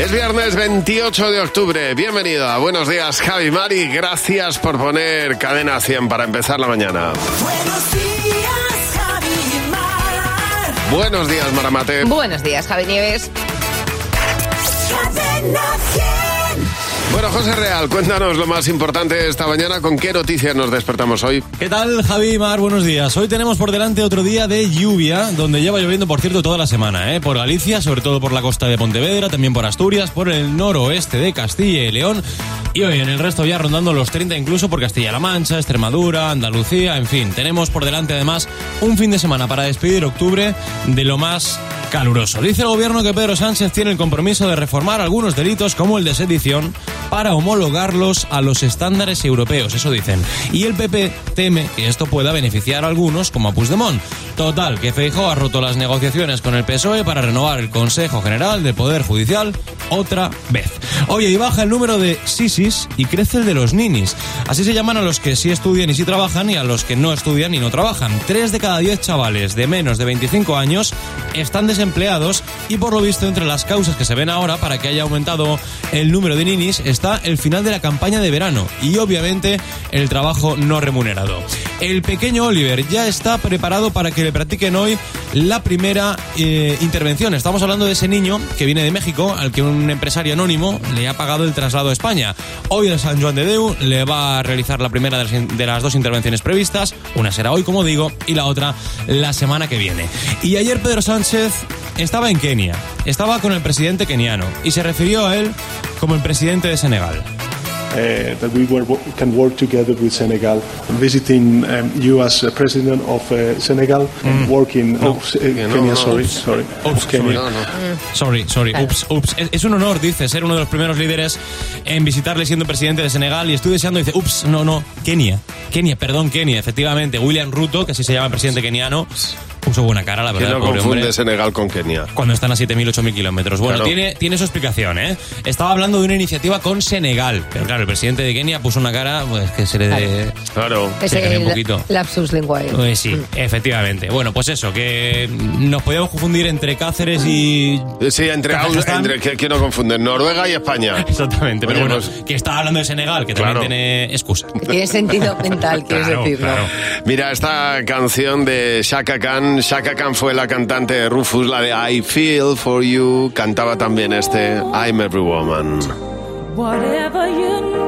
Es viernes 28 de octubre. Bienvenido a Buenos Días, Javi Mari. Gracias por poner cadena 100 para empezar la mañana. Buenos días, Javi Mar. Buenos días, Maramate. Buenos días, Javi Nieves. Cadena 100. Bueno, José Real, cuéntanos lo más importante esta mañana. ¿Con qué noticias nos despertamos hoy? ¿Qué tal, Javi Mar? Buenos días. Hoy tenemos por delante otro día de lluvia, donde lleva lloviendo, por cierto, toda la semana, ¿eh? Por Galicia, sobre todo por la costa de Pontevedra, también por Asturias, por el noroeste de Castilla y León. Y hoy en el resto ya rondando los 30 incluso por Castilla-La Mancha, Extremadura, Andalucía, en fin. Tenemos por delante además un fin de semana para despedir octubre de lo más caluroso. Dice el gobierno que Pedro Sánchez tiene el compromiso de reformar algunos delitos como el de sedición para homologarlos a los estándares europeos, eso dicen. Y el PP teme que esto pueda beneficiar a algunos como a Puigdemont. Total, que Feijóo ha roto las negociaciones con el PSOE para renovar el Consejo General del Poder Judicial otra vez. Oye, y baja el número de sisis y crece el de los ninis. Así se llaman a los que sí estudian y sí trabajan y a los que no estudian y no trabajan. Tres de cada diez chavales de menos de 25 años están desempleados y por lo visto entre las causas que se ven ahora para que haya aumentado el número de ninis está el final de la campaña de verano y obviamente el trabajo no remunerado. El pequeño Oliver ya está preparado para que le practiquen hoy la primera eh, intervención. Estamos hablando de ese niño que viene de México al que un empresario anónimo le ha pagado el traslado a España. Hoy el San Juan de Deu le va a realizar la primera de las, de las dos intervenciones previstas. Una será hoy, como digo, y la otra la semana que viene. Y ayer Pedro Sánchez estaba en Kenia, estaba con el presidente keniano y se refirió a él como el presidente de Senegal. uh, that we were, can work together with Senegal. Visiting um, you as uh, president of uh, Senegal and working. No. Oh, uh, no, Kenya, no. sorry, Oops. sorry. Oops, Kenya. No, no. Sorry, sorry, ups, ups. Es, es un honor, dice, ser uno de los primeros líderes en visitarle siendo presidente de Senegal y estoy deseando, dice, ups, no, no, Kenia. Kenia, perdón, Kenia, efectivamente. William Ruto, que así se llama el presidente keniano, puso buena cara, la Que verdad, no pobre confunde hombre. Senegal con Kenia. Cuando están a 7.000, 8.000 kilómetros. Bueno, Claro. tiene, tiene su explicación, ¿eh? Estaba hablando de una iniciativa con Senegal. Pero claro, el presidente de Kenia puso una cara, pues que se le dé... Claro. Se cambia un poquito. lapsus linguae. Pues sí, efectivamente. Bueno, pues eso, que nos podíamos confundir entre Cáceres y Sí, entre, entre que, no confunden Noruega y España. Exactamente, pero Oye, bueno, pues- que estaba hablando de Senegal, que Claro. también tiene excusa. Tiene sentido mental, quieres Claro, decirlo. claro. Mira, esta canción de Shaka Khan. Shaka Khan fue la cantante de Rufus, la de I Feel For You. Cantaba también este I'm Every Woman. Whatever you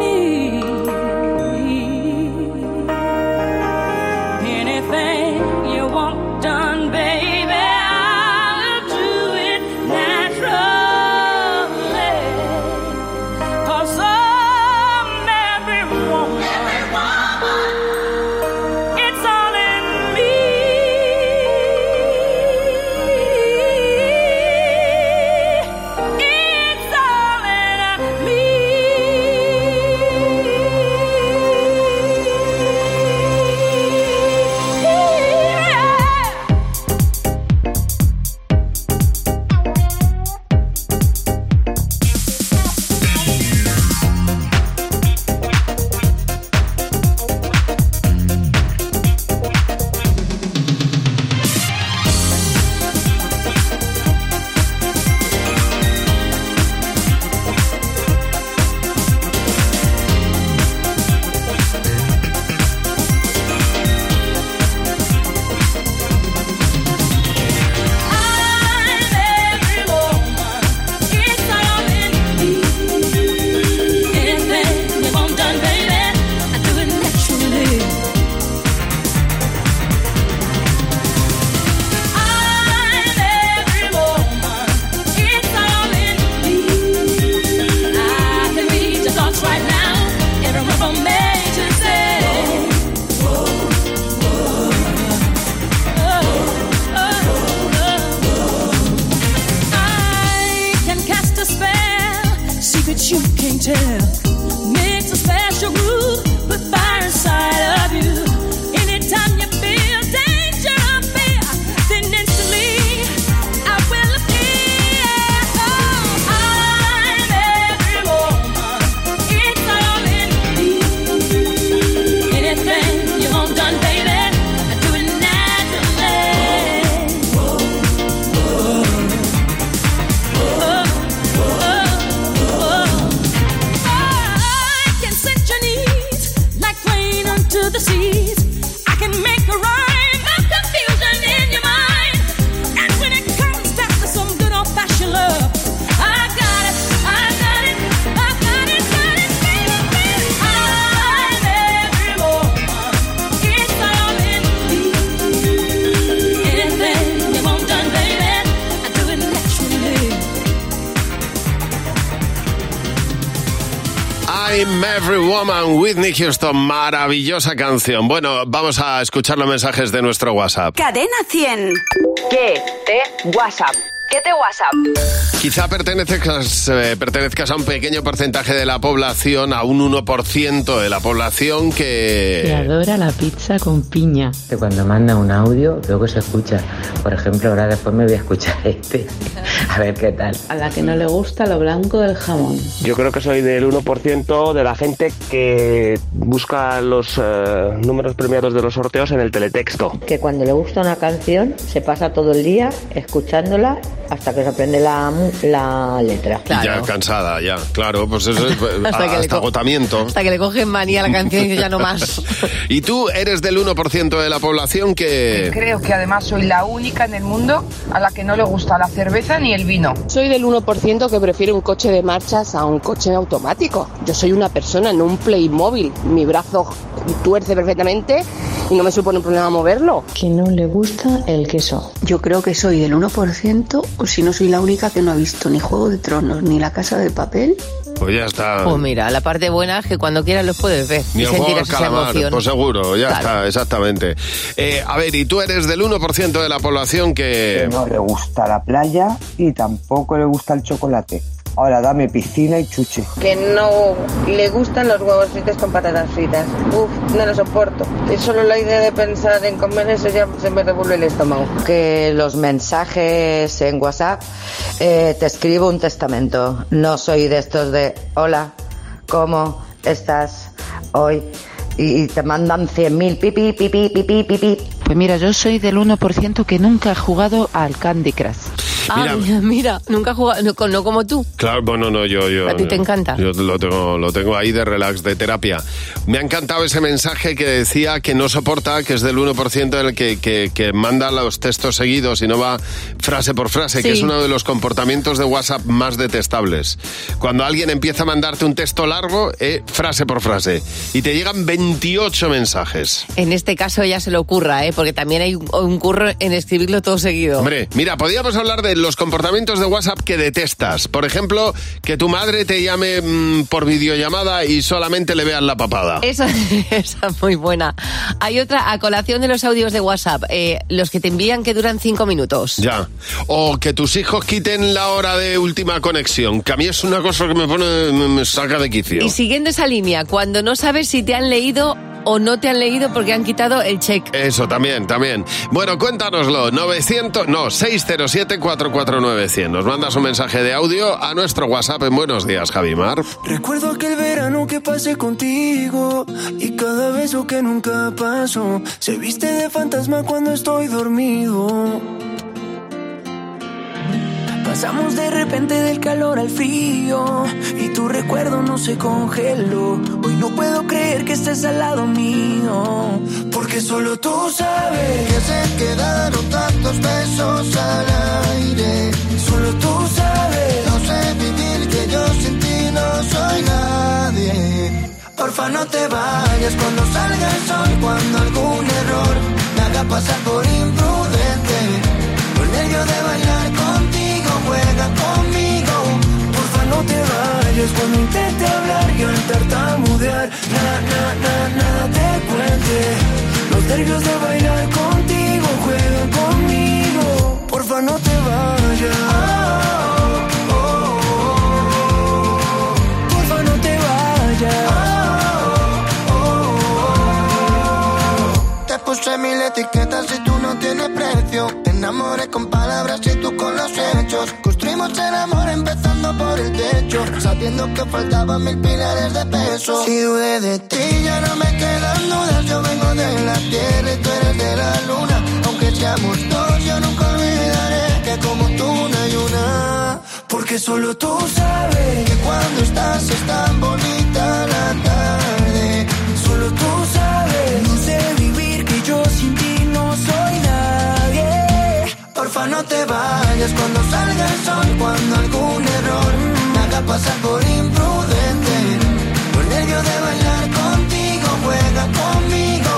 Whitney Houston, maravillosa canción. Bueno, vamos a escuchar los mensajes de nuestro WhatsApp. Cadena 100. ¿Qué te WhatsApp? ¿Qué te WhatsApp? Quizá pertenezcas, eh, pertenezcas a un pequeño porcentaje de la población, a un 1% de la población Que que... adora la pizza con piña. que cuando manda un audio luego se escucha. Por ejemplo, ahora después me voy a escuchar este. A ver qué tal. A la que no le gusta lo blanco del jamón. Yo creo que soy del 1% de la gente que busca los eh, números premiados de los sorteos en el teletexto. que cuando le gusta una canción se pasa todo el día escuchándola hasta que se aprende la, la letra. Ya cansada, ya, claro, pues eso es Hasta agotamiento. Hasta que le cogen manía la canción y dice ya no más. Y tú eres del 1% de la población que... Creo que además soy la única en el mundo a la que no le gusta la cerveza ni el vino. Soy del 1% que prefiere un coche de marchas a un coche automático. Yo soy una persona en un Playmobil. Mi brazo tuerce perfectamente y no me supone un problema moverlo. Que no le gusta el queso. Yo creo que soy del 1%, o si no soy la única que no ha visto ni Juego de Tronos ni La Casa de Papel. Pues ya está. Pues mira, la parte buena es que cuando quieras los puedes ver. Ni y el juego sentir del esa calamar, emoción. pues seguro, ya Claro. está, exactamente. Eh, a ver, y tú eres del 1% de la población que... No le gusta la playa y tampoco le gusta el chocolate. Ahora dame piscina y chuche. Que no le gustan los huevos fritos con patatas fritas. Uf, no lo soporto. Y solo la idea de pensar en comer eso ya se me revuelve el estómago. Que los mensajes en WhatsApp eh, te escribo un testamento. No soy de estos de hola, ¿cómo estás hoy? Y, te mandan 100.000 pipi, pipi, pipi, pipi. Pues mira, yo soy del 1% que nunca he jugado al Candy Crush. Ah, mira, mira, nunca he jugado, no, no como tú. Claro, bueno, no, yo... yo ¿A ti te encanta? Yo lo tengo, lo tengo ahí de relax, de terapia. Me ha encantado ese mensaje que decía que no soporta, que es del 1% el que, que, que manda los textos seguidos y no va frase por frase, que Sí. es uno de los comportamientos de WhatsApp más detestables. Cuando alguien empieza a mandarte un texto largo, eh, frase por frase, y te llegan 28 mensajes. En este caso ya se le ocurra, ¿eh? porque también hay un, un curro en escribirlo todo seguido. Hombre, mira, podríamos hablar de los comportamientos de WhatsApp que detestas. Por ejemplo, que tu madre te llame mm, por videollamada y solamente le veas la papada. Esa, esa es muy buena. Hay otra, a colación de los audios de WhatsApp, eh, los que te envían que duran cinco minutos. Ya. O que tus hijos quiten la hora de última conexión, que a mí es una cosa que me pone, me, me saca de quicio. Y siguiendo esa línea, cuando no sabes si te han leído o no te han leído porque han quitado el check. Eso también, también. Bueno, cuéntanoslo. 900, no, 607-449-100. Nos mandas un mensaje de audio a nuestro WhatsApp en Buenos Días, Javimar. Recuerdo aquel verano que pasé contigo y cada beso que nunca pasó se viste de fantasma cuando estoy dormido. Pasamos de repente del calor al frío y tu recuerdo no se congeló. Hoy no puedo creer que estés al lado mío, porque solo tú sabes que se quedaron tantos besos al aire. Solo tú sabes, no sé vivir que yo sin ti no soy nadie. Porfa no te vayas cuando salga el sol, cuando algún error me haga pasar por imprudente. Te vayas cuando intente hablar y al tartamudear. Na, na, na, nada te cuente. Los nervios de bailar contigo, juega conmigo. Porfa no te vayas. Oh, oh, oh. Porfa no te vayas. Te puse mil etiquetas y tú no tienes precio. Te enamoré con palabras y tú con los hechos. Construimos el amor empezando por Sabiendo que faltaban mil pilares de peso. Si dudé de ti, ya no me quedan dudas. Yo vengo de la tierra y tú eres de la luna. Aunque seamos dos, yo nunca olvidaré que como tú no hay una. Porque solo tú sabes que cuando estás es tan bonita la tarde. Solo tú sabes, no sé vivir que yo sin ti no soy nadie. Porfa no te vayas cuando salga el sol, cuando algún haga pasar por imprudente. Por nervio de bailar contigo, juega conmigo.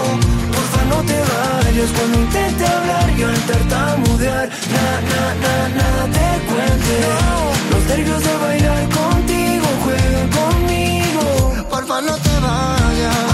Porfa no te vayas cuando intente hablar y al tartamudear. Na, na, na, nada te cuente. Los nervios de bailar contigo, juega conmigo. la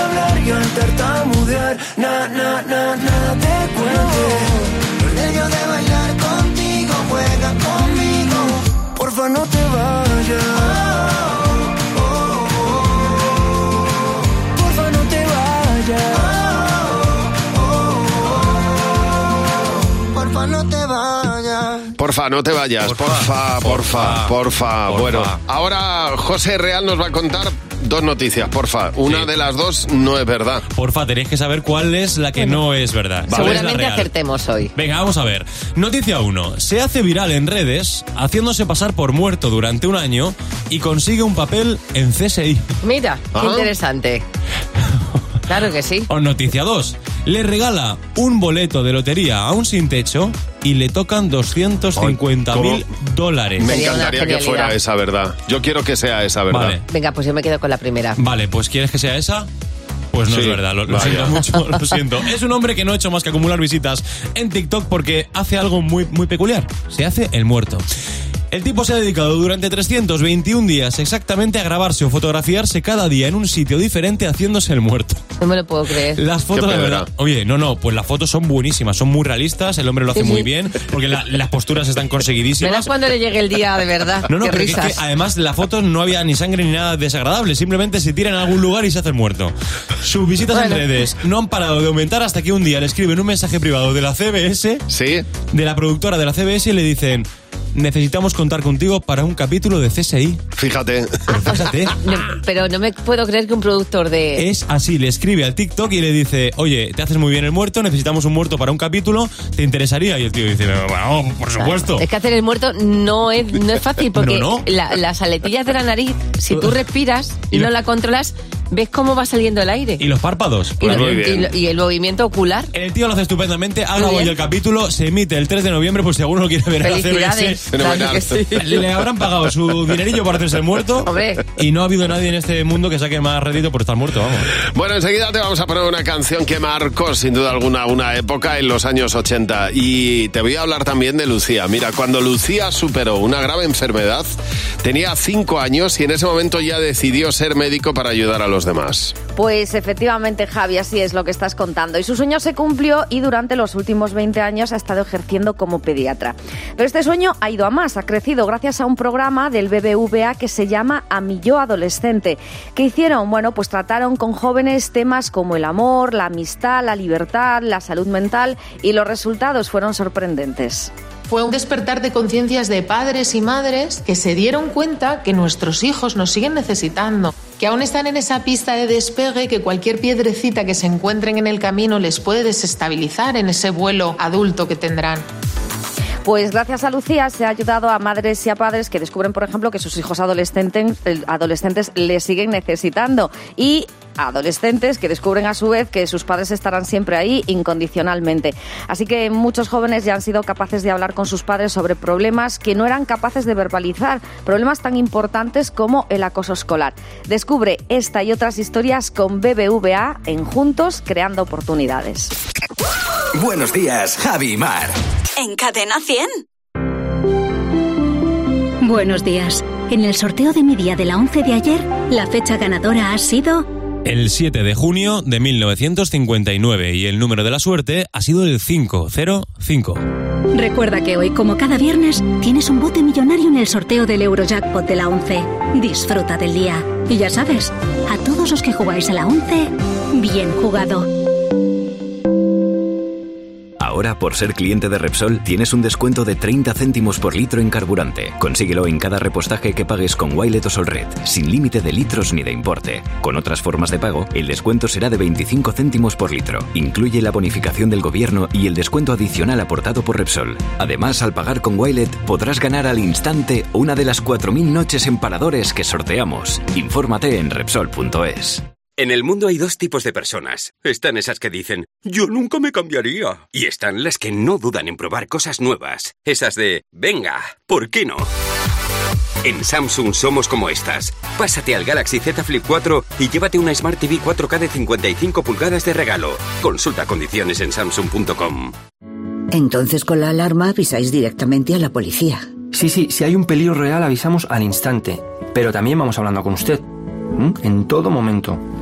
tartamudear. No te vayas. Porfa, porfa, porfa. Bueno, ahora José Real nos va a contar dos noticias, porfa. Una de las dos no es verdad. Porfa, tenéis que saber cuál es la que no es verdad. ¿Cuál es la Seguramente acertemos hoy. Venga, vamos a ver. Noticia 1. Se hace viral en redes haciéndose pasar por muerto durante un año y consigue un papel en CSI. Mira, qué interesante. Claro que sí. O noticia 2. Le regala un boleto de lotería a un sin techo y le tocan 250 mil dólares. Me encantaría que fuera esa verdad. Yo quiero que sea esa verdad. Vale. Venga, pues yo me quedo con la primera. Vale, pues ¿quieres que sea esa? Pues no Sí, es verdad, lo, siento mucho, lo siento. Es un hombre que no ha hecho más que acumular visitas en TikTok porque hace algo muy, muy peculiar. Se hace el muerto. El tipo se ha dedicado durante 321 días exactamente a grabarse o fotografiarse cada día en un sitio diferente haciéndose el muerto. No me lo puedo creer. Las fotos, de verdad. Oye, no, no, pues las fotos son buenísimas, son muy realistas, el hombre lo hace Sí, sí. muy bien, porque la- las posturas están conseguidísimas. Verás cuando le llegue el día de verdad. No, no, Qué pero es que además la foto no había ni sangre ni nada desagradable, simplemente se tira en algún lugar y se hace el muerto. Sus visitas Bueno. en redes no han parado de aumentar hasta que un día le escriben un mensaje privado de la CBS, de la productora de la CBS y le dicen, necesitamos contar contigo para un capítulo de CSI. Fíjate. Fíjate. No, pero no me puedo creer que un productor de... Es así, le escribe al TikTok y le dice, oye, te haces muy bien el muerto, necesitamos un muerto para un capítulo, ¿te interesaría? Y el tío dice, bueno, por supuesto. Es que hacer el muerto no es, no es fácil porque No, no. la- las aletillas de la nariz, si tú respiras y, Y no la controlas, ves cómo va saliendo el aire. Y los párpados. Y, lo- y lo- y el movimiento ocular. El tío lo hace estupendamente, bien. ya el capítulo, se emite el 3 de noviembre, pues si alguno lo quiere ver en la Felicidades. CBS. Claro que sí. Le habrán pagado su dinerillo para hacerse el muerto. Y no ha habido nadie en este mundo que saque más rédito por estar muerto, vamos. Bueno, enseguida te vamos a poner una canción que marcó sin duda alguna una época en los años 80 y te voy a hablar también de Lucía. Mira, cuando Lucía superó una grave enfermedad, tenía cinco años y en ese momento ya decidió ser médico para ayudar a los demás. Pues efectivamente, Javi, así es lo que estás contando. Y su sueño se cumplió y durante los últimos 20 años ha estado ejerciendo como pediatra. Pero este sueño ha ido a más, ha crecido gracias a un programa del BBVA que se llama A mi yo adolescente. ¿Qué hicieron? Bueno, pues trataron con jóvenes temas como el amor, la amistad, la libertad, la salud mental y los resultados fueron sorprendentes. Fue un despertar de conciencias de padres y madres que se dieron cuenta que nuestros hijos nos siguen necesitando, que aún están en esa pista de despegue, que cualquier piedrecita que se encuentren en el camino les puede desestabilizar en ese vuelo adulto que tendrán. Pues gracias a Lucía se ha ayudado a madres y a padres que descubren, por ejemplo, que sus hijos adolescentes, eh, adolescentes les siguen necesitando y adolescentes que descubren a su vez que sus padres estarán siempre ahí incondicionalmente. Así que muchos jóvenes ya han sido capaces de hablar con sus padres sobre problemas que no eran capaces de verbalizar, problemas tan importantes como el acoso escolar. Descubre esta y otras historias con BBVA en Juntos Creando Oportunidades. Buenos días, Javi y Mar. En Cadena 100. Buenos días. En el sorteo de mi día de la 11 de ayer, la fecha ganadora ha sido El 7 de junio de 1959 y el número de la suerte ha sido el 505. Recuerda que hoy, como cada viernes, tienes un bote millonario en el sorteo del Eurojackpot de la 11. Disfruta del día. Y ya sabes, a todos los que jugáis a la 11, bien jugado. Ahora, por ser cliente de Repsol, tienes un descuento de 30 céntimos por litro en carburante. Consíguelo en cada repostaje que pagues con Wilet o Solred, sin límite de litros ni de importe. Con otras formas de pago, el descuento será de 25 céntimos por litro. Incluye la bonificación del gobierno y el descuento adicional aportado por Repsol. Además, al pagar con Wilet, podrás ganar al instante una de las 4.000 noches en paradores que sorteamos. Infórmate en Repsol.es. En el mundo hay dos tipos de personas. Están esas que dicen, yo nunca me cambiaría. Y están las que no dudan en probar cosas nuevas. Esas de, venga, ¿por qué no? En Samsung somos como estas. Pásate al Galaxy Z Flip 4 y llévate una Smart TV 4K de 55 pulgadas de regalo. Consulta condiciones en samsung.com. Entonces con la alarma avisáis directamente a la policía. Sí, sí, si hay un peligro real avisamos al instante. Pero también vamos hablando con usted. ¿m? En todo momento.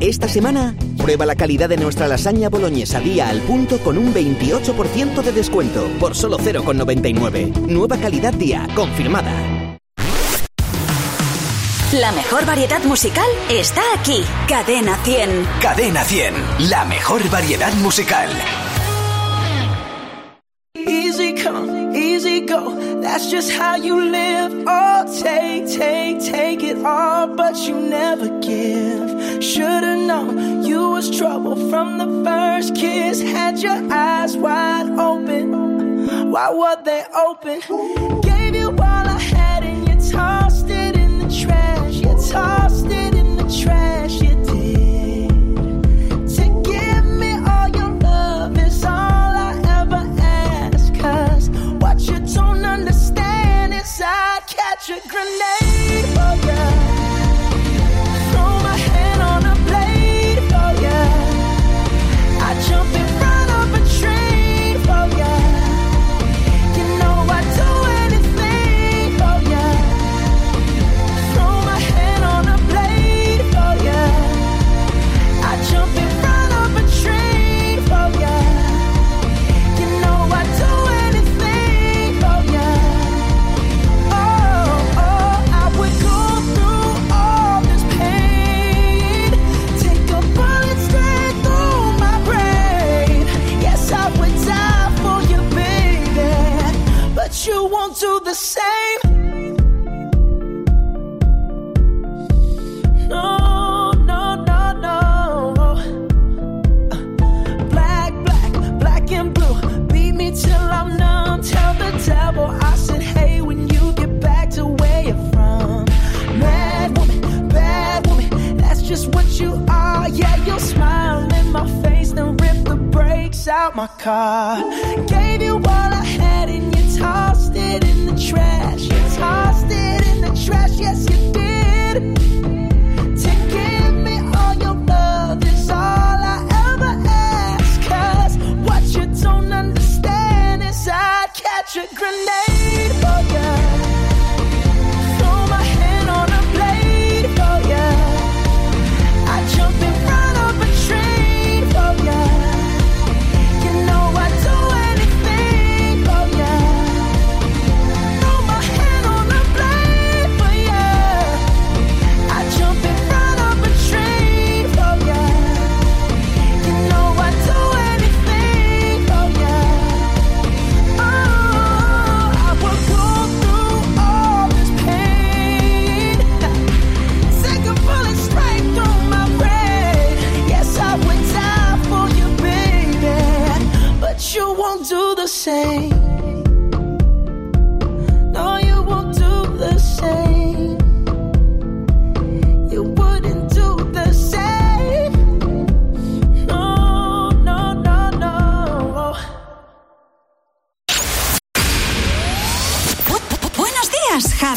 Esta semana, prueba la calidad de nuestra lasaña boloñesa día al punto con un 28% de descuento por solo 0,99. Nueva calidad día, confirmada. La mejor variedad musical está aquí. Cadena 100. Cadena 100, la mejor variedad musical. Easy come, easy go. That's just how you live. Oh, take, take, take it all, but you never give. Should've known you was trouble from the first kiss. Had your eyes wide open. Why were they open? Gave you all I had and you tossed it in the trash. You tossed it in the trash. You did. To give me all your love out my car. Gave you all I had and you tossed it in the trash.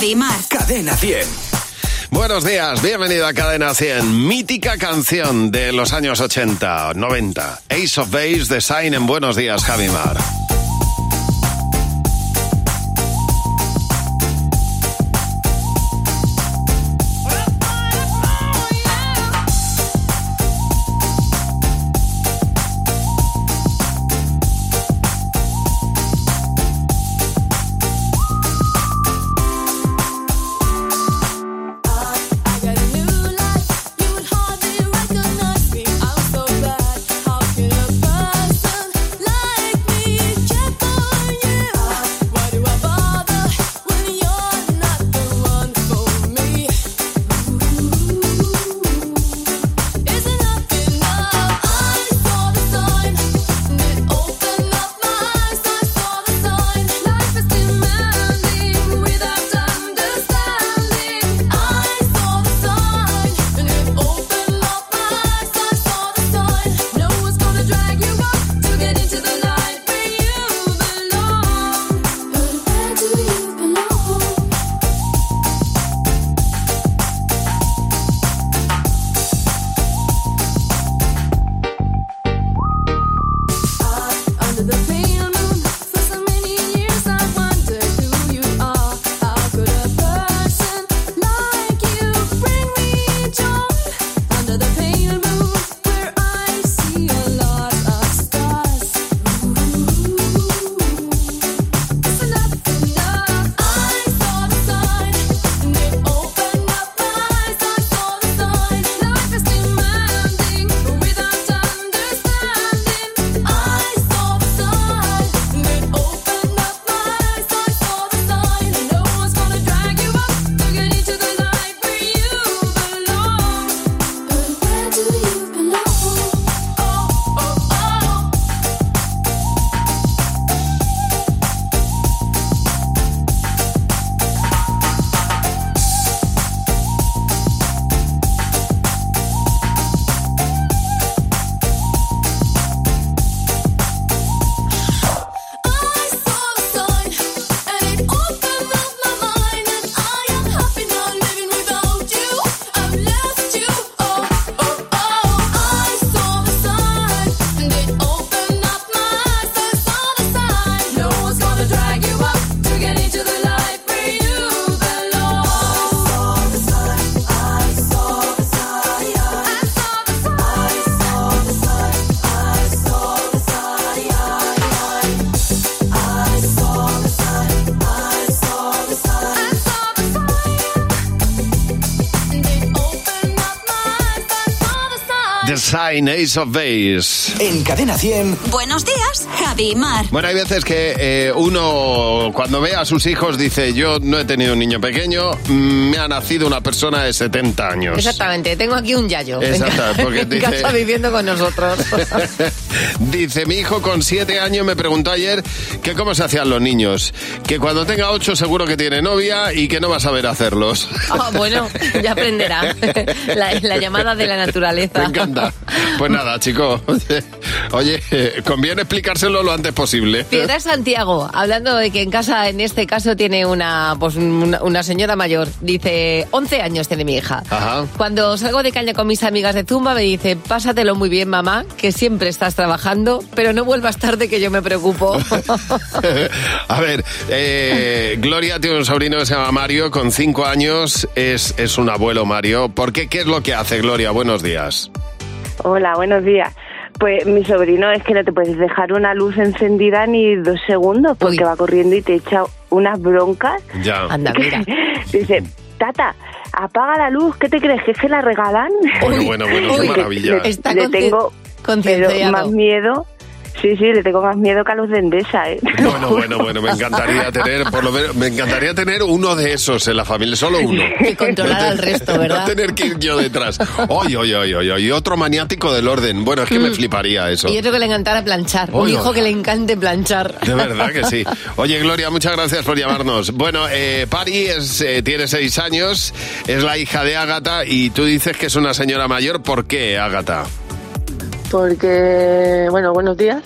Javi Mar. Cadena 100. Buenos días, bienvenido a Cadena 100, mítica canción de los años 80, 90. Ace of Base de Sign en Buenos días, Javi Mar. Sign, Ace of Base. En Cadena 100. Buenos días, Javi y Mar. Bueno, hay veces que eh, uno cuando ve a sus hijos dice, yo no he tenido un niño pequeño, mm, me ha nacido una persona de 70 años. Exactamente, tengo aquí un yayo. ca- porque en dice- casa viviendo con nosotros. Dice, mi hijo con 7 años me preguntó ayer que cómo se hacían los niños. Que cuando tenga 8 seguro que tiene novia y que no va a saber hacerlos. Ah, bueno, ya aprenderá. La, la llamada de la naturaleza. Me encanta. Pues nada, chico. Oye, conviene explicárselo lo antes posible. Piedra Santiago, hablando de que en casa, en este caso, tiene una, pues, una, una señora mayor. Dice, 11 años tiene mi hija. Ajá. Cuando salgo de caña con mis amigas de Zumba me dice, pásatelo muy bien mamá, que siempre estás trabajando, pero no vuelvas tarde que yo me preocupo. A ver, eh, Gloria tiene un sobrino que se llama Mario, con 5 años, es, es un abuelo Mario. ¿Por qué? ¿Qué es lo que hace, Gloria? Buenos días. Hola, buenos días. Pues mi sobrino es que no te puedes dejar una luz encendida ni dos segundos porque va corriendo y te echa unas broncas. Ya. Anda, mira. Dice, tata, apaga la luz, ¿qué te crees? ¿Que se la regalan? Bueno, bueno, bueno, qué maravilla. Le, tengo pero más miedo. Sí, sí, le tengo más miedo que a los de Endesa, ¿eh? Bueno, bueno, bueno, me encantaría tener, por lo menos, me encantaría tener uno de esos en la familia, solo uno. Que controlar al resto, ¿verdad? No tener que ir yo detrás. Oye, oye, oye, oye, y otro maniático del orden. Bueno, es que me fliparía eso. Mm. Y otro que le encantara planchar. Un Oye, hijo que le encante planchar. De verdad que sí. Oye, Gloria, muchas gracias por llamarnos. Bueno, eh, Pari es, eh, tiene seis años, es la hija de Ágata y tú dices que es una señora mayor. ¿Por qué, Ágata? Porque, bueno, buenos días.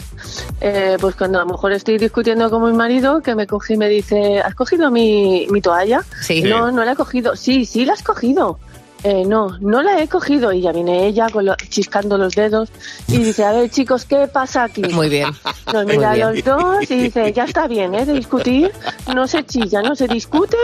Eh, pues cuando a lo mejor estoy discutiendo con mi marido, que me coge y me dice, ¿has cogido mi, mi toalla? Sí. No, no la he cogido. Sí, sí la has cogido. Eh, no, no la he cogido. Y ya viene ella con lo- chiscando los dedos y dice, a ver chicos, ¿qué pasa aquí? Muy bien. Nos mira bien. los dos y dice, ya está bien, ¿eh? De discutir, no se chilla, no se discute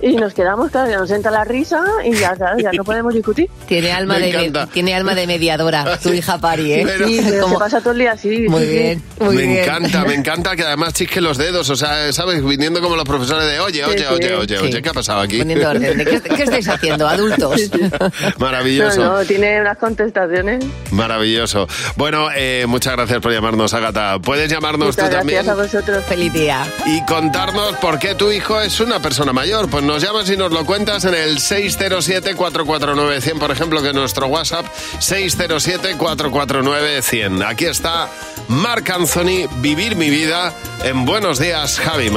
y nos quedamos, claro, ya nos entra la risa y ya, ya no podemos discutir. Tiene alma, Me de, encanta. tiene alma de mediadora, tu hija Pari, ¿eh? Pero- Sí, pero Como- se pasa todo el día así. Muy sí, sí. bien, muy me bien. encanta, me encanta que además chisque los dedos, o sea, ¿sabes? Viniendo como los profesores de, oye, oye, Sí, oye, sí. oye, oye, ¿qué ha pasado aquí? Poniendo orden. ¿Qué, qué estáis haciendo, adultos? Maravilloso. No, no, tiene unas contestaciones. Maravilloso. Bueno, eh, muchas gracias por llamarnos, Agata. Puedes llamarnos Muchas tú gracias también a vosotros. Feliz día. y contarnos por qué tu hijo es una persona mayor. Pues nos llamas y nos lo cuentas en el 607-449-100, por ejemplo, que es nuestro WhatsApp, 607-449-100. Aquí está Marc Anthony, Vivir mi vida en Buenos Días, Javi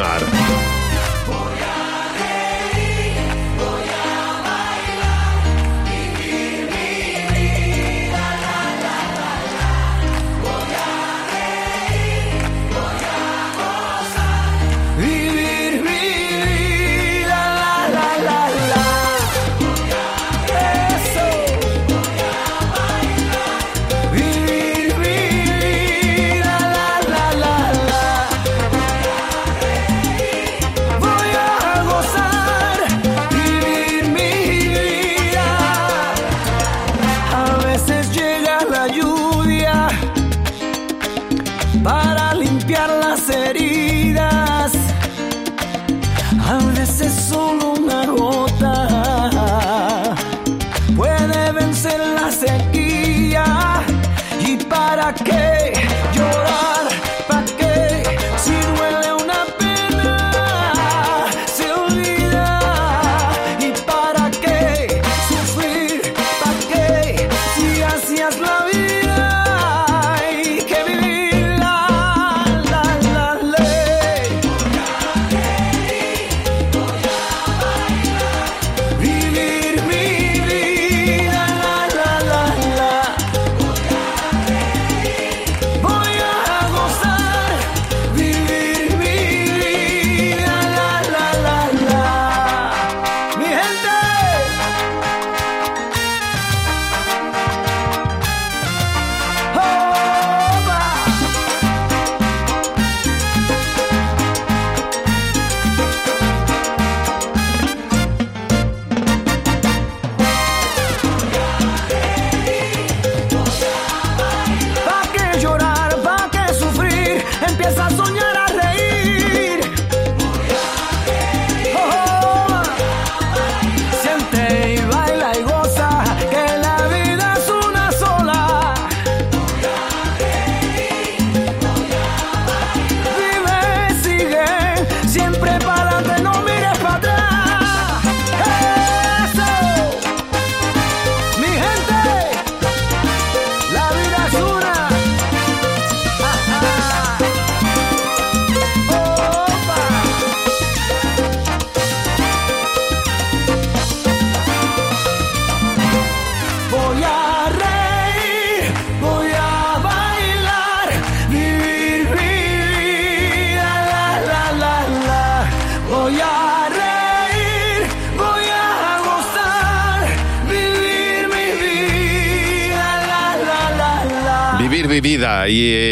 vida.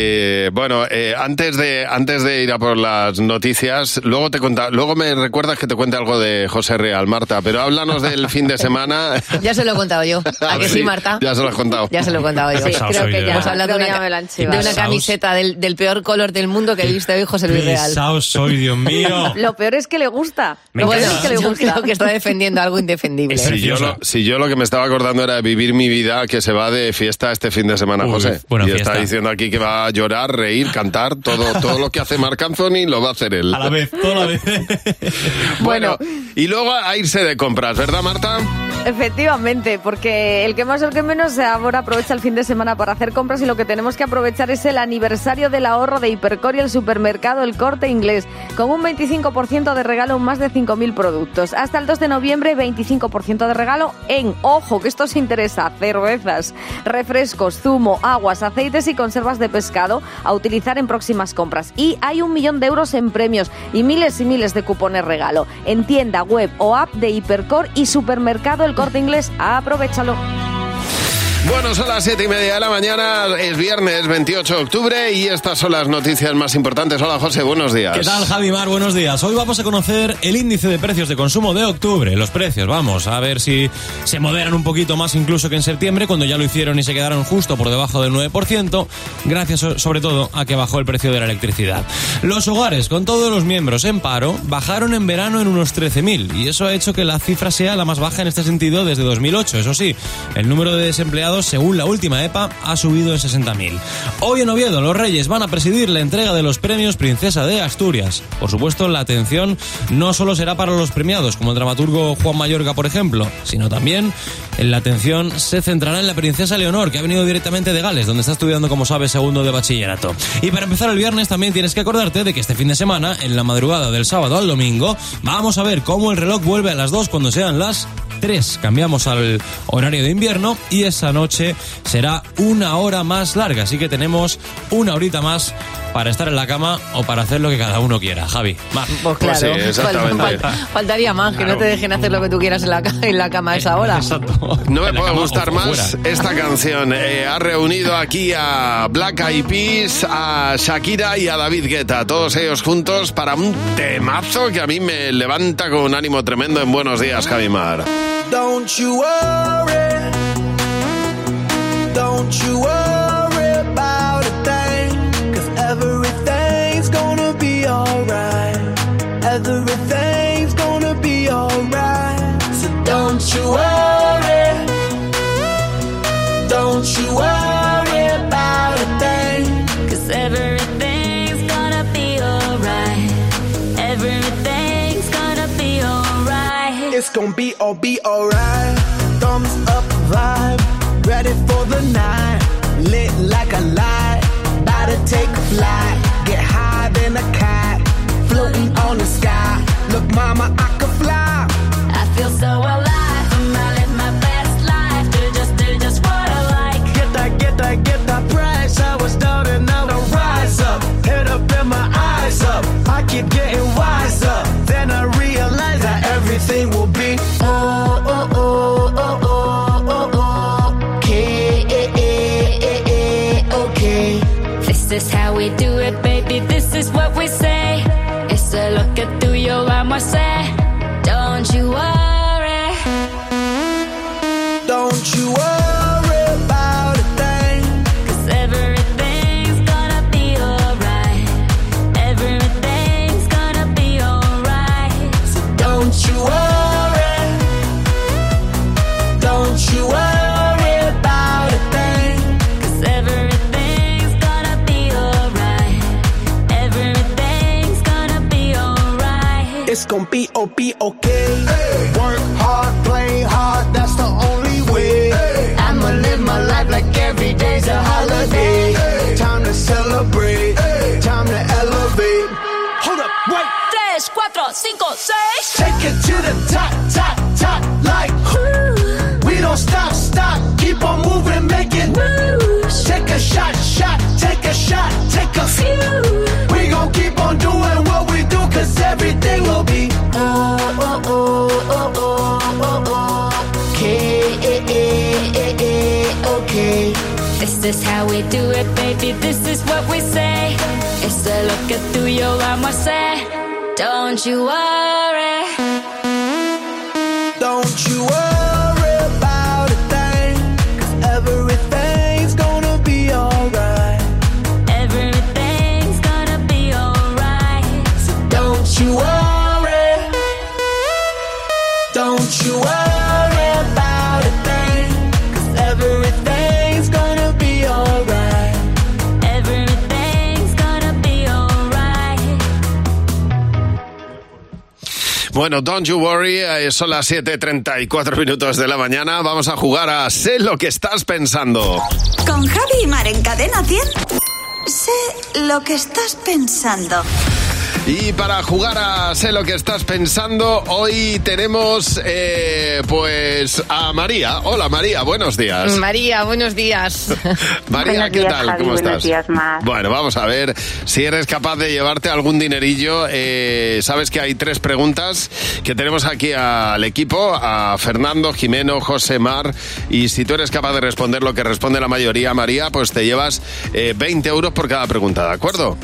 Bueno, eh, antes de antes de ir a por las noticias, luego te conta, luego me recuerdas que te cuente algo de José Real, Marta. Pero háblanos del fin de semana. Ya se lo he contado yo. ¿A que sí, Marta? Ya se lo has contado. Ya se lo he contado yo. Sí, creo que ya. Hemos hablado de una, de una camiseta del, del peor color del mundo que viste hoy José Luis Real. Pesado soy, Dios mío. Lo peor es que le gusta. Me Lo peor es que le Yo gusta. creo que está defendiendo algo indefendible. Si yo, lo, si yo lo que me estaba acordando era de vivir mi vida, que se va de fiesta este fin de semana, Uy, José. buena y fiesta. está diciendo aquí que va a llorar, reír, cantar, todo, todo lo que hace Marc Anthony lo va a hacer él. A la vez, toda la vez. Bueno, y luego a irse de compras, ¿verdad, Marta? Efectivamente, porque el que más o el que menos ahora aprovecha el fin de semana para hacer compras y lo que tenemos que aprovechar es el aniversario del ahorro de Hipercor y el supermercado El Corte Inglés, con un 25% de regalo en más de 5.000 productos. Hasta el 2 de noviembre, 25% de regalo en, ojo, que esto os interesa, cervezas, refrescos, zumo, aguas, aceites y conservas de pescado a utilizar en próximas compras. Y hay un millón de euros en premios y miles y miles de cupones regalo en tienda, web o app de Hipercor y supermercado El Corte Inglés. Aprovechalo. Bueno, son las siete y media de la mañana, es viernes 28 de octubre y estas son las noticias más importantes. Hola, José, buenos días. ¿Qué tal, Javi Mar? Buenos días. Hoy vamos a conocer el índice de precios de consumo de octubre. Los precios, vamos, a ver si se moderan un poquito más incluso que en septiembre, cuando ya lo hicieron y se quedaron justo por debajo del 9%, gracias so- sobre todo a que bajó el precio de la electricidad. Los hogares, con todos los miembros en paro, bajaron en verano en unos 13.000 y eso ha hecho que la cifra sea la más baja en este sentido desde 2008. Eso sí, el número de desempleados, según la última EPA, ha subido en 60.000. Hoy en Oviedo, los Reyes van a presidir la entrega de los premios Princesa de Asturias. Por supuesto, la atención no solo será para los premiados, como el dramaturgo Juan Mayorga, por ejemplo, sino también en la atención se centrará en la princesa Leonor, que ha venido directamente de Gales, donde está estudiando, como sabes, segundo de bachillerato. Y para empezar el viernes también tienes que acordarte de que este fin de semana, en la madrugada del sábado al domingo, vamos a ver cómo el reloj vuelve a las 2 cuando sean las 3. Cambiamos al horario de invierno y esa noche será una hora más larga, así que tenemos una horita más para estar en la cama o para hacer lo que cada uno quiera. Javi, Mar. Pues Pues claro, sí, exactamente. fal- fal- faltaría más, que no te dejen hacer lo que tú quieras en la, ca- en la cama a esa hora. No me puede gustar más fuera. esta canción. Eh, ha reunido aquí a Black Eyed Peas, a Shakira y a David Guetta, todos ellos juntos para un temazo que a mí me levanta con un ánimo tremendo en Buenos Días, Javimar. Don't you worry. Don't you worry about a thing. Cause everything's gonna be alright. Everything's gonna be alright. So don't you worry. Gonna be all be alright. Thumbs up vibe, ready for the night. Lit like a light, about to take a flight. Get high than a cat, floating on the sky. Look, mama, I could fly. I feel so alive. Okay. This this how we do it, baby? This is what we say. It's a look at through your arm, I say. Don't you worry. Don't you worry Bueno, don't you worry, eh, son las 7.34 minutos de la mañana. Vamos a jugar a Sé lo que estás pensando. Con Javi y Mar en Cadena 100. Sé lo que estás pensando. Y para jugar a Sé lo que estás pensando, hoy tenemos eh, pues a María. Hola María, buenos días. María, buenos días. María, Buenos ¿qué días, tal? Javi, ¿Cómo buenos estás? días, Mar. Bueno, vamos a ver si eres capaz de llevarte algún dinerillo. Eh, Sabes que hay tres preguntas que tenemos aquí al equipo, a Fernando, Jimeno, José Mar. Y si tú eres capaz de responder lo que responde la mayoría, María, pues te llevas eh, 20 euros por cada pregunta, ¿de acuerdo?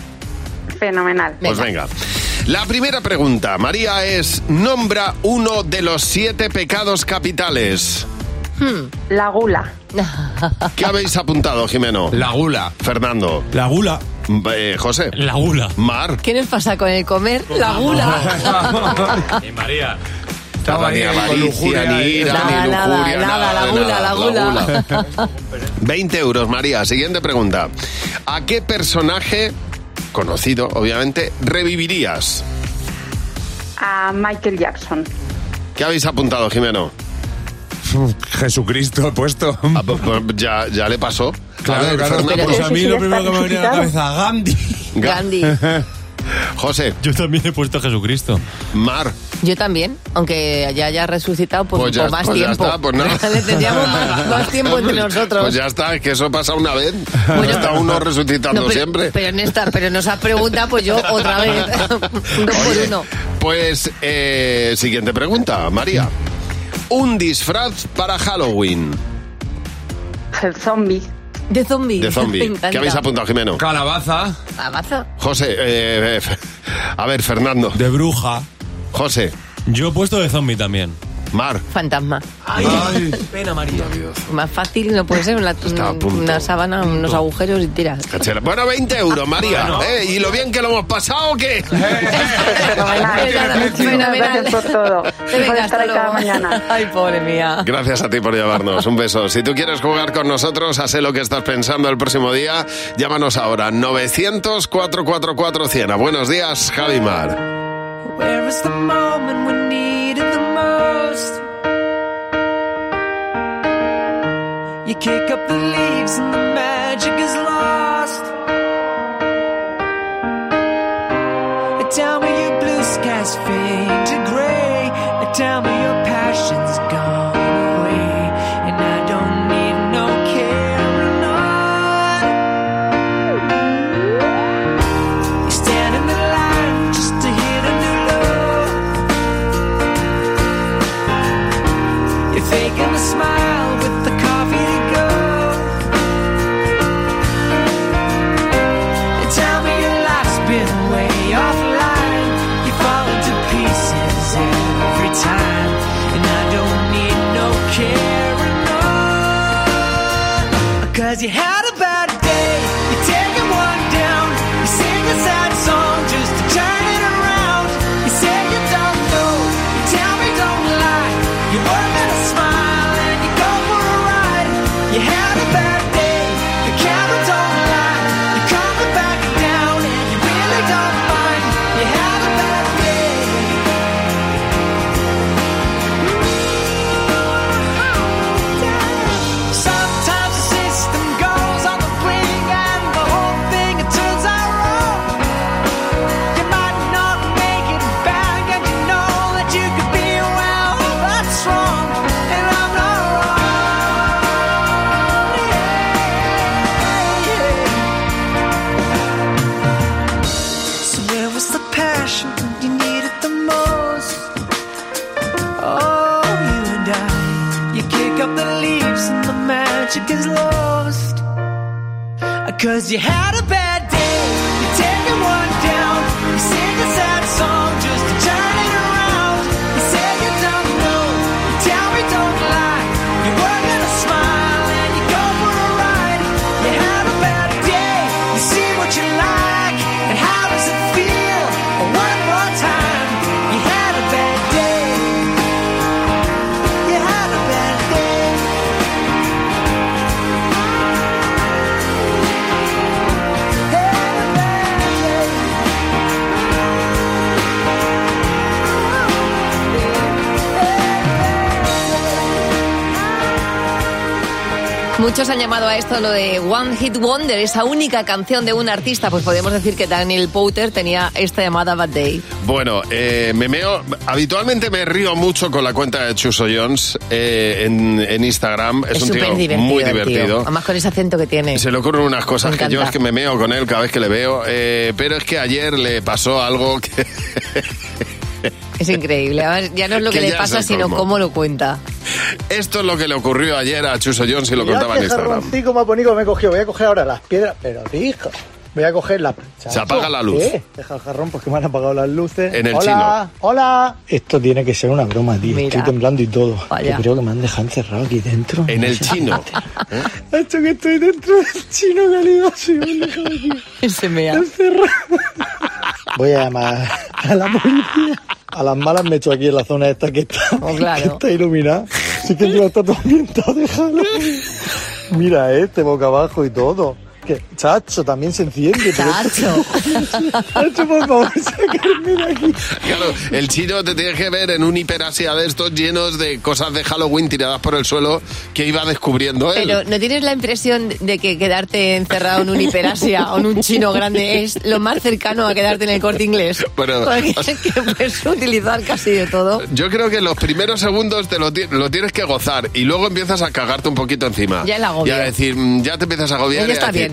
Fenomenal. Pues venga. La primera pregunta, María, es nombra uno de los siete pecados capitales. La gula. ¿Qué habéis apuntado, Jimeno? La gula. Fernando. La gula. Eh, José. La gula. Mar. ¿Qué nos pasa con el comer? La gula. Eh, María. Nada, ni avaricia, ni ira, Nada, ni nada, lujuria, nada, nada, la gula, nada. la gula. 20 euros, María. Siguiente pregunta. ¿A qué personaje, conocido obviamente, revivirías? A Michael Jackson. ¿Qué habéis apuntado, Jimeno? Jesucristo he puesto. Ah, pues, pues, ya, ya le pasó. Claro, A ver, claro. Fernando. Pues a mí lo primero que me venía a la cabeza, Gandhi. Gandhi. José. Yo también he puesto Jesucristo. Mar. Yo también, aunque ya haya resucitado pues, Pues ya, por más pues ya tiempo. está, pues nada. Le tendríamos más, más tiempo entre nosotros. Pues ya está, es que eso pasa una vez. No está uno resucitando No, pero, siempre. Pero en esta, pero en esa pregunta, pues yo otra vez. Un dos por uno. Pues, eh, siguiente pregunta, María. Un disfraz para Halloween. El zombie. De zombie. De zombie. ¿Qué habéis apuntado, Jimeno? Calabaza. Calabaza. José, eh, eh, a ver, Fernando. De bruja. José. Yo he puesto de zombie también. Mar. Fantasma. Ay, pena, María. Más fácil no puede ser una, una sábana, unos agujeros y tiras. Cachera. Bueno, 20 euros, María. ¿eh? ¿Y lo bien que lo hemos pasado o qué? Gracias por todo. Venga, por estar hasta ahí cada luego. mañana. Ay, pobre mía. Gracias a ti por llevarnos. Un beso. Si tú quieres jugar con nosotros, a sé lo que estás pensando el próximo día, llámanos ahora. 900-444-100. Buenos días, Javi Mar. Where is the moment we need You kick up the leaves and the magic is lost. Tell me your blue skies fade to gray. Tell me your passion's Muchos han llamado a esto lo de One Hit Wonder, esa única canción de un artista. Pues podemos decir que Daniel Powter tenía esta llamada Bad Day. Bueno, eh, me meo. Habitualmente me río mucho con la cuenta de Chuso Jones eh, en, en Instagram. Es, un tío divertido. muy divertido. Además con ese acento que tiene. Se le ocurren unas cosas que yo es que me meo con él cada vez que le veo. eh, pero es que ayer le pasó algo que. Es increíble. Además, ya no es lo que, Que le pasa, sino colmo. cómo lo cuenta. Esto es lo que le ocurrió ayer a Chuso Jones y lo Mirad contaba en Instagram. más bonito me he cogido. Voy a coger ahora las piedras. Pero, hijo, voy a coger la... Se apaga la luz. ¿Qué? Deja el jarrón porque me han apagado las luces. En el hola, Hola. Esto tiene que ser una broma, tío. Mira. Estoy temblando y todo. Vaya. Yo creo que me han dejado encerrado aquí dentro. En el chino. Esto que estoy dentro del chino calidad, sí, me han dejado aquí. Se encerrado. Voy a llamar a la policía. A las malas me echo aquí en la zona esta que está, Oh, claro. que está iluminada. Sí que encima está todo ambientado, déjalo. Mira este boca abajo y todo. Que, chacho, también se enciende. pero- Chacho. chacho, por favor, sacarme de aquí. Claro, el chino te tienes que ver en un hiperasia de estos llenos de cosas de Halloween tiradas por el suelo que iba descubriendo él. Pero ¿no tienes la impresión de que quedarte encerrado en un hiperasia o en un chino grande es lo más cercano a quedarte en el corte inglés? Pero- Porque es que puedes utilizar casi de todo. Yo creo que los primeros segundos te lo, lo tienes que gozar y luego empiezas a cagarte un poquito encima. Ya el agobio. Y a decir, mm, ya te empiezas a agobiar. Ya está decir, bien.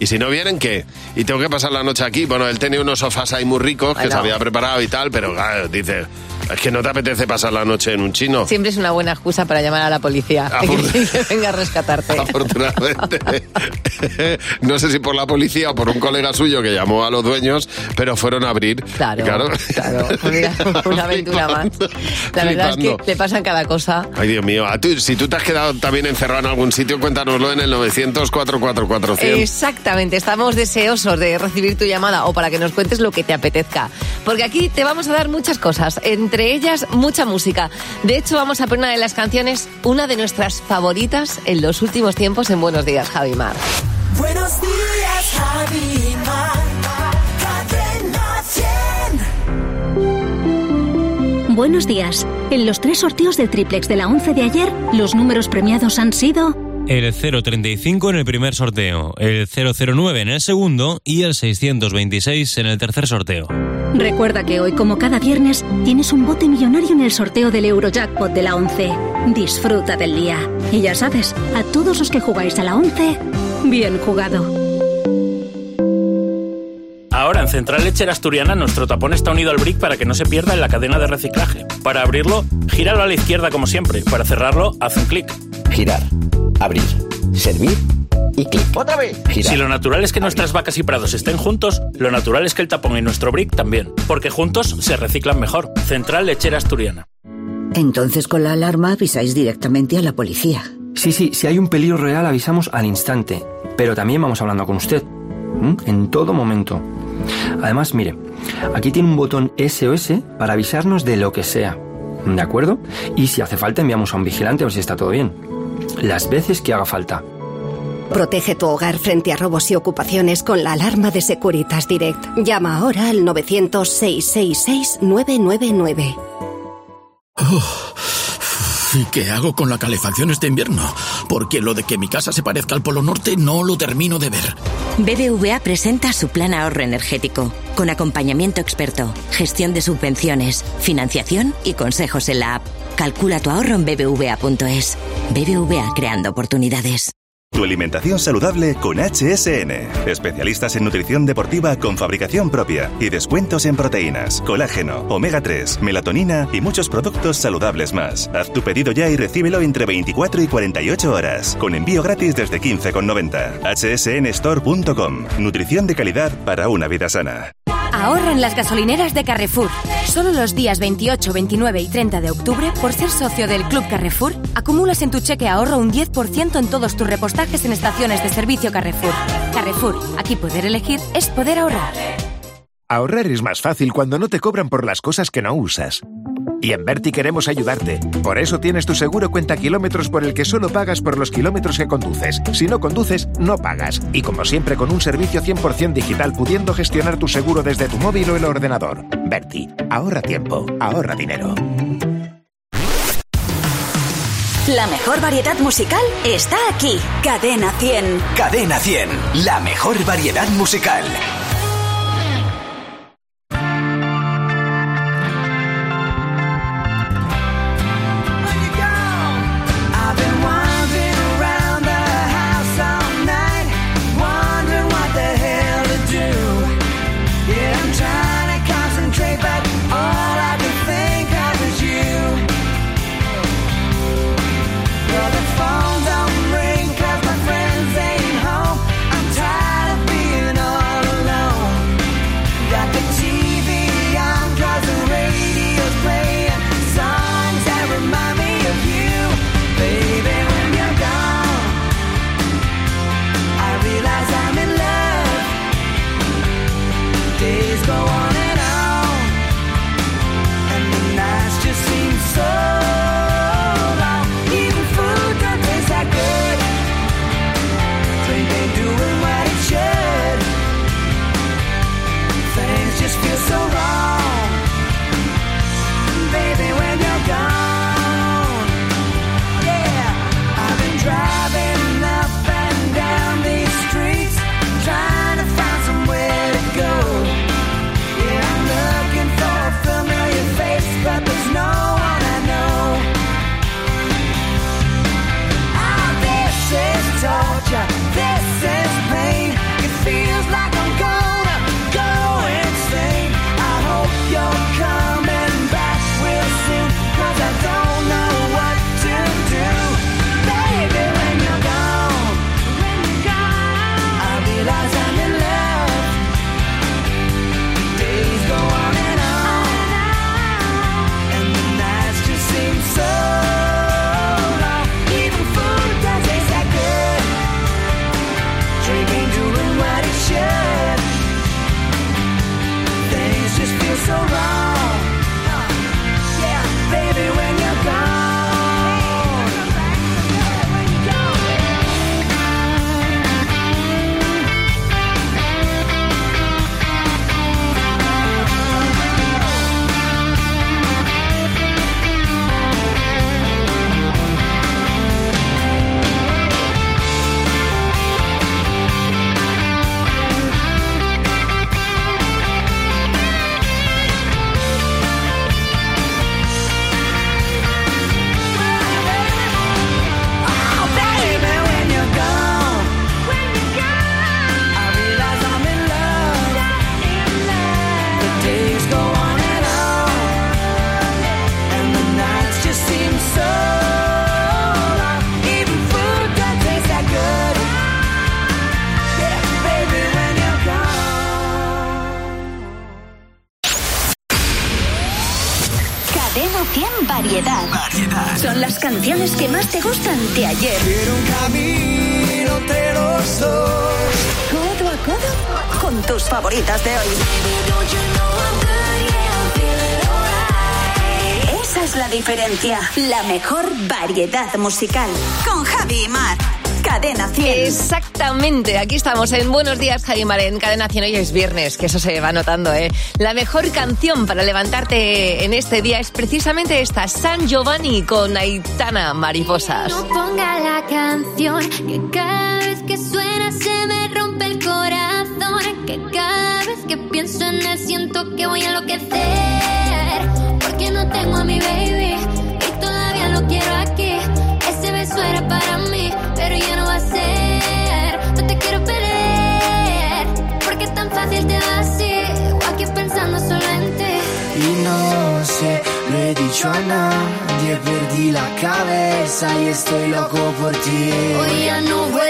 ¿Y si no vienen qué? Y tengo que pasar la noche aquí. Bueno, él tenía unos sofás ahí muy ricos que Bueno. se había preparado y tal, pero claro, dice, es que no te apetece pasar la noche en un chino. Siempre es una buena excusa para llamar a la policía. Ah, de por- que, que venga a rescatarte. Afortunadamente. no sé si por la policía o por un colega suyo que llamó a los dueños, pero fueron a abrir. Claro, claro. Mira, una aventura más. La verdad es que le pasan cada cosa. Ay, Dios mío. A tú, si tú te has quedado también encerrado en algún sitio, cuéntanoslo en el 900 444 Exactamente, estamos deseosos de recibir tu llamada o para que nos cuentes lo que te apetezca. Porque aquí te vamos a dar muchas cosas, entre ellas mucha música. De hecho, vamos a poner una de las canciones, una de nuestras favoritas en los últimos tiempos en Buenos Días, Javi Mar. Buenos días, Javi Mar. Cadena 100. Buenos días. En los tres sorteos del triplex de la 11 de ayer, los números premiados han sido El 035 en el primer sorteo, el 009 en el segundo y el 626 en el tercer sorteo. Recuerda que hoy, como cada viernes, tienes un bote millonario en el sorteo del Eurojackpot de la 11. Disfruta del día. Y ya sabes, a todos los que jugáis a la 11, bien jugado. Ahora en Central Lechera Asturiana nuestro tapón está unido al brick para que no se pierda en la cadena de reciclaje. Para abrirlo, gíralo a la izquierda como siempre. Para cerrarlo, haz un clic. Girar, abrir, servir y clic. ¡Otra vez! Si lo natural es que nuestras vacas y prados estén juntos, lo natural es que el tapón y nuestro brick también. Porque juntos se reciclan mejor. Central Lechera Asturiana. Entonces con la alarma avisáis directamente a la policía. Sí, sí, si hay un peligro real avisamos al instante, pero también vamos hablando con usted, ¿m? en todo momento. Además, mire, aquí tiene un botón SOS para avisarnos de lo que sea, ¿de acuerdo? Y si hace falta enviamos a un vigilante a ver si está todo bien. Las veces que haga falta. Protege tu hogar frente a robos y ocupaciones con la alarma de Securitas Direct. Llama ahora al 900-666-999. ¿Y qué hago con la calefacción este invierno? Porque lo de que mi casa se parezca al Polo Norte no lo termino de ver. BBVA presenta su plan ahorro energético, con acompañamiento experto, gestión de subvenciones, financiación y consejos en la app. Calcula tu ahorro en bbva.es. BBVA creando oportunidades. Tu alimentación saludable con HSN. Especialistas en nutrición deportiva con fabricación propia y descuentos en proteínas, colágeno, omega 3, melatonina y muchos productos saludables más. Haz tu pedido ya y recíbelo entre 24 y 48 horas, con envío gratis desde 15,90. hsnstore.com. Nutrición de calidad para una vida sana. Ahorra en las gasolineras de Carrefour. Solo los días 28, 29 y 30 de octubre, por ser socio del Club Carrefour, acumulas en tu cheque ahorro un 10% en todos tus repostajes en estaciones de servicio Carrefour. Carrefour, aquí poder elegir es poder ahorrar. Ahorrar es más fácil cuando no te cobran por las cosas que no usas. Y en Berti queremos ayudarte. Por eso tienes tu seguro cuenta kilómetros por el que solo pagas por los kilómetros que conduces. Si no conduces, no pagas. Y como siempre con un servicio 100% digital pudiendo gestionar tu seguro desde tu móvil o el ordenador. Berti, ahorra tiempo, ahorra dinero. La mejor variedad musical está aquí. Cadena 100. Cadena 100, la mejor variedad musical. Diferencia. La mejor variedad musical. Con Javi y Mar. Cadena 100. Exactamente, aquí estamos en Buenos Días, Javi Mar, en Cadena 100. Hoy es viernes, que eso se va notando, ¿eh? La mejor canción para levantarte en este día es precisamente esta, San Giovanni con Aitana Mariposas. No ponga la canción que cada vez que suena se me rompe el corazón. Que cada vez que pienso en él siento que voy a enloquecer. hacer. No te quiero perder, porque tan fácil te vas o aquí pensando solo en ti. Y no se lo he dicho a nadie, perdí la cabeza y estoy loco por ti. Hoy ya no voy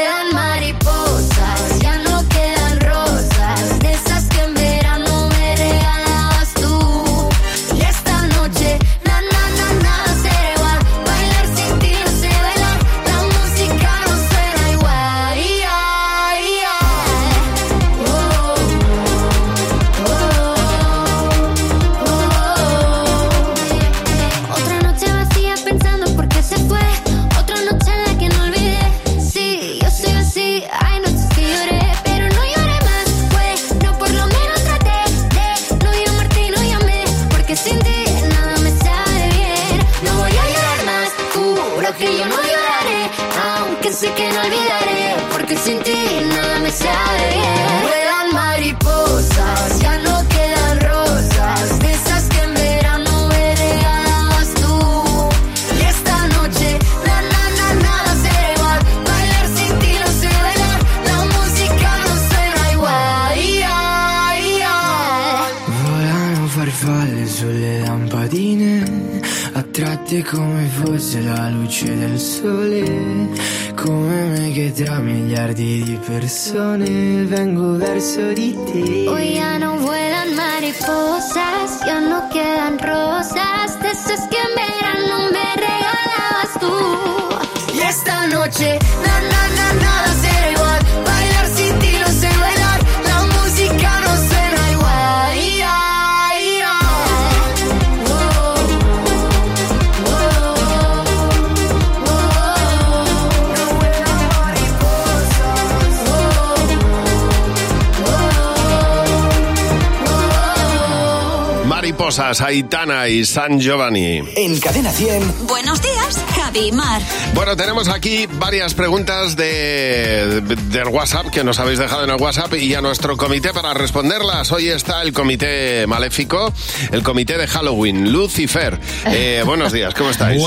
Aitana y San Giovanni. En Cadena 100. Buenos días, Javi Mar. Bueno, tenemos aquí varias preguntas de, del WhatsApp que nos habéis dejado en el WhatsApp y a nuestro comité para responderlas. Hoy está el comité maléfico, el comité de Halloween, Lucifer. Eh, buenos días, ¿cómo estáis?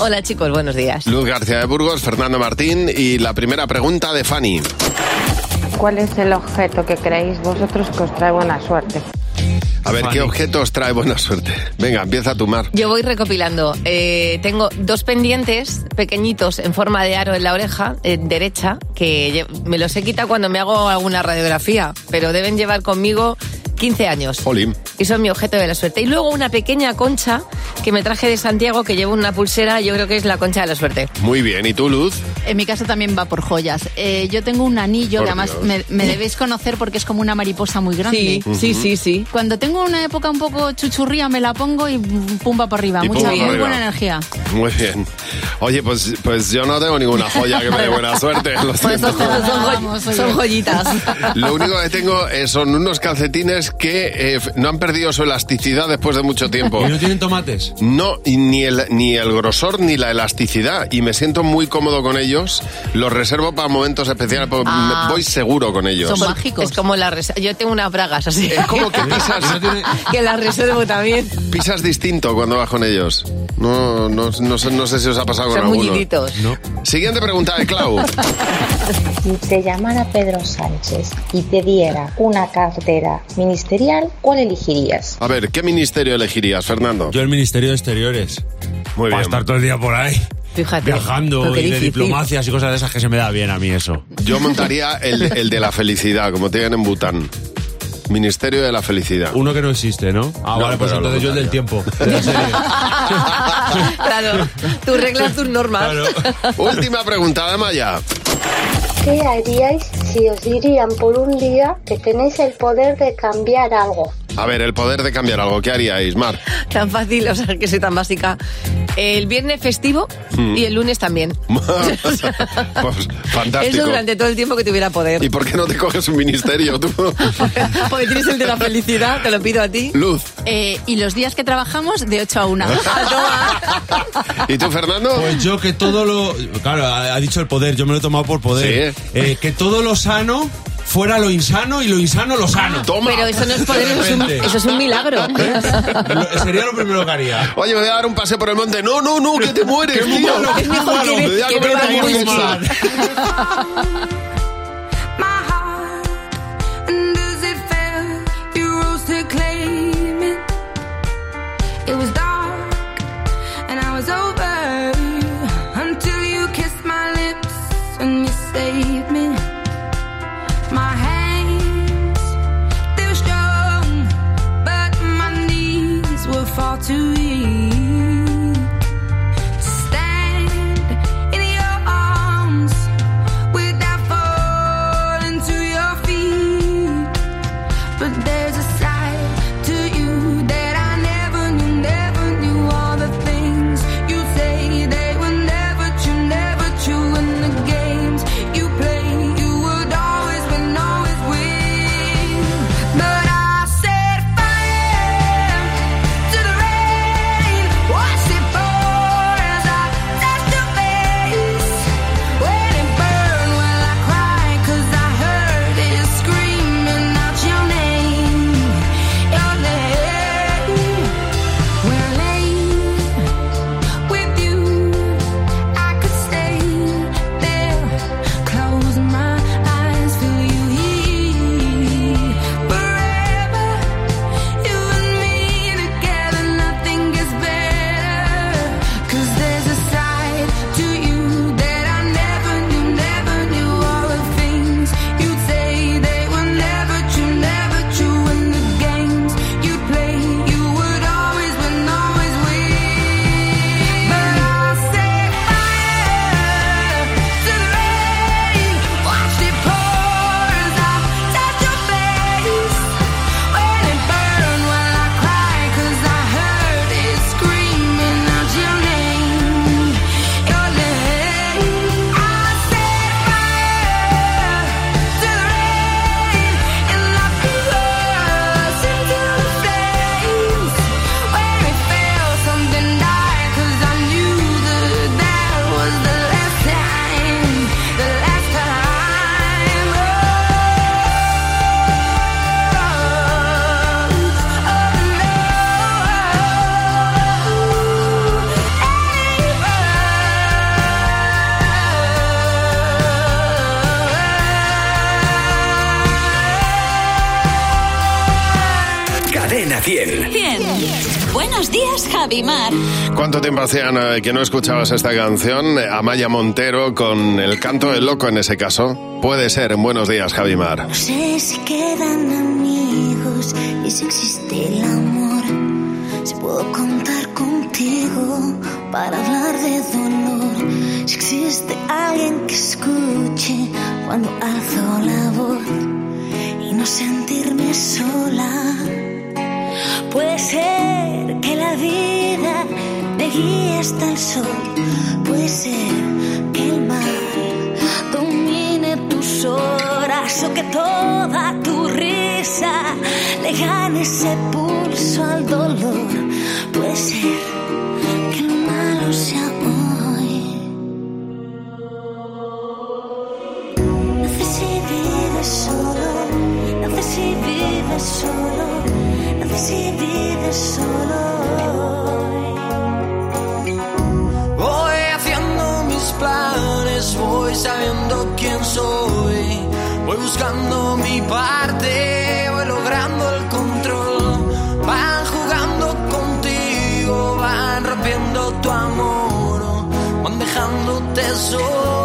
Hola chicos, buenos días. Luz García de Burgos, Fernando Martín y la primera pregunta de Fanny. ¿Cuál es el objeto que creéis vosotros que os trae buena suerte? A ver, ¿qué objetos trae buena suerte? Venga, empieza tu mar. Yo voy recopilando. Eh, tengo dos pendientes pequeñitos en forma de aro en la oreja eh, derecha que me los he quitado cuando me hago alguna radiografía, pero deben llevar conmigo 15 años. Jolín. Y son mi objeto de la suerte. Y luego una pequeña concha que me traje de Santiago que llevo una pulsera, yo creo que es la concha de la suerte. Muy bien, ¿y tú, Luz? En mi caso también va por joyas. Eh, yo tengo un anillo Por que además me, me debéis conocer porque es como una mariposa muy grande. Sí, sí, sí, sí. Cuando tengo una época un poco chuchurría me la pongo y pum va para arriba. Y Mucha, muy buena energía. Muy bien. Oye, pues, pues yo no tengo ninguna joya que me dé buena suerte. Lo siento. Son, joy- son joyitas. Lo único que tengo eh, son unos calcetines que eh, no han perdido su elasticidad después de mucho tiempo. ¿Y no tienen tomates? No, y ni el, ni el grosor ni la elasticidad. Y me siento muy cómodo con ellos. Los reservo para momentos especiales. porque Ah. me- voy seguro con ellos. Son mágicos. Es como la Yo tengo unas bragas así. Es como que pisas. que las reservo también. Pisas distinto cuando vas con ellos. No, no, no, sé, no sé si os ha pasado con Son alguno. mulliditos. Siguiente pregunta de Clau. Si te llamara Pedro Sánchez y te diera una cartera ministerial, ¿cuál elegirías? A ver, ¿qué ministerio elegirías, Fernando? Yo el Ministerio de Exteriores. Muy Para bien. estar todo el día por ahí. Fíjate. Viajando y de difícil. diplomacias y cosas de esas que se me da bien a mí eso. Yo montaría el, el de la felicidad, como tienen en Bután. Ministerio de la Felicidad. Uno que no existe, ¿no? Ah, No, vale, pues entonces yo el del tiempo. de la serie. Claro, tus reglas, tus normas. Última pregunta de Maya. ¿Qué haríais si os dirían por un día que tenéis el poder de cambiar algo? A ver, el poder de cambiar algo. ¿Qué haríais, Mar? Tan fácil, o sea, que soy tan básica. El viernes festivo Hmm. y el lunes también. pues, fantástico. Eso durante todo el tiempo que tuviera poder. ¿Y por qué no te coges un ministerio tú? Porque tienes el de la felicidad, te lo pido a ti. Luz. Eh, y los días que trabajamos de 8 a 1. ¿Y tú, Fernando? Pues yo que todo lo... Claro, ha, ha dicho el poder, yo me lo he tomado por poder. Eh, que todo lo sano fuera lo insano y lo insano lo sano. Pero eso no es poder, eso es un, eso es un milagro. Lo- Sería lo primero que haría. Oye, me voy a dar un paseo por el monte. No, no, no, que te mueres, tío. Me voy a comer una hamburguesa. Tiempo hacían eh, que no escuchabas esta canción? Eh, Amaya Montero con El canto del loco en ese caso. Puede ser. en Buenos días, Javimar. No sé si quedan amigos y si existe el amor. Si puedo contar contigo para hablar de dolor. Si existe alguien que escuche cuando alzo la voz y no sentirme sola. Puede ser que la vida allí está el sol. Puede ser que el mar domine tus horas o que toda tu risa le gane ese pulso al dolor. Puede ser que el malo sea hoy. No sé si vives solo, no sé si vives solo, no sé si vives solo. buscando mi parte, voy logrando el control. Van jugando contigo, van rompiendo tu amor, van dejándote solo.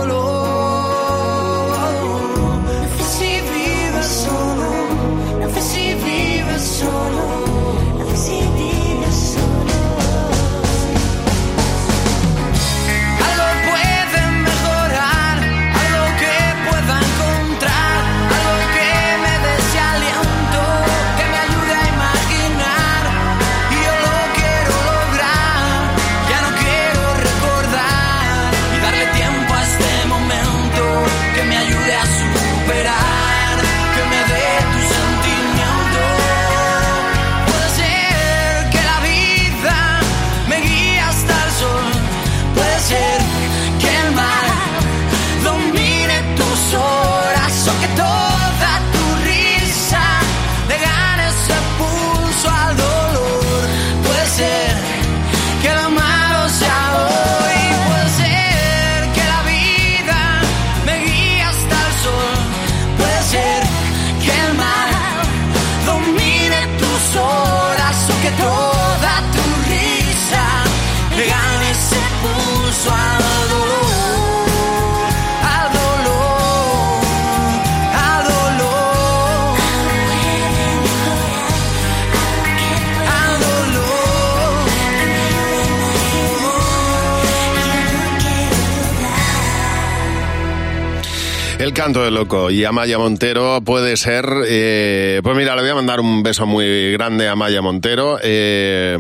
El canto del loco y Amaya Montero puede ser... eh, pues mira, le voy a mandar un beso muy grande a Amaya Montero. Eh,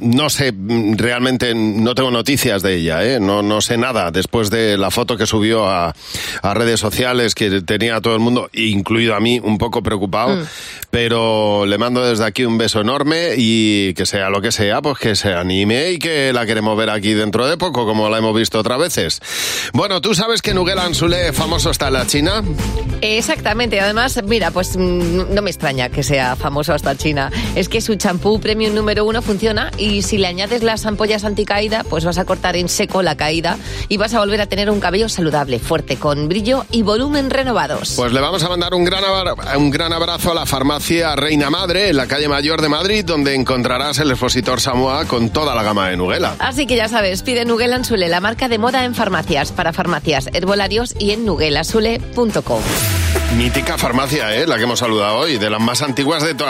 no sé, realmente no tengo noticias de ella, ¿eh? no, no sé nada después de la foto que subió a, a redes sociales que tenía a todo el mundo, incluido a mí, un poco preocupado, pero le mando desde aquí un beso enorme y que sea lo que sea, pues que se anime y que la queremos ver aquí dentro de poco, como la hemos visto otras veces. Bueno, ¿tú sabes que Nuguel Ansule famoso está en la China? Exactamente, además, mira, pues mm, no me extraña que sea famoso hasta China. Es que su champú premium número uno funciona y si le añades las ampollas anticaída, pues vas a cortar en seco la caída y vas a volver a tener un cabello saludable, fuerte, con brillo y volumen renovados. Pues le vamos a mandar un gran, un gran abrazo a la farmacia Reina Madre en la calle Mayor de Madrid, donde encontrarás el expositor Samoa con toda la gama de Nugela. Así que ya sabes, pide Nuguel Ansule, la marca de moda en farmacias, para farmacias, herbolarios y en nuguelasule.com. Mítica farmacia, ¿eh? la que hemos saludado hoy, de las más antiguas de toda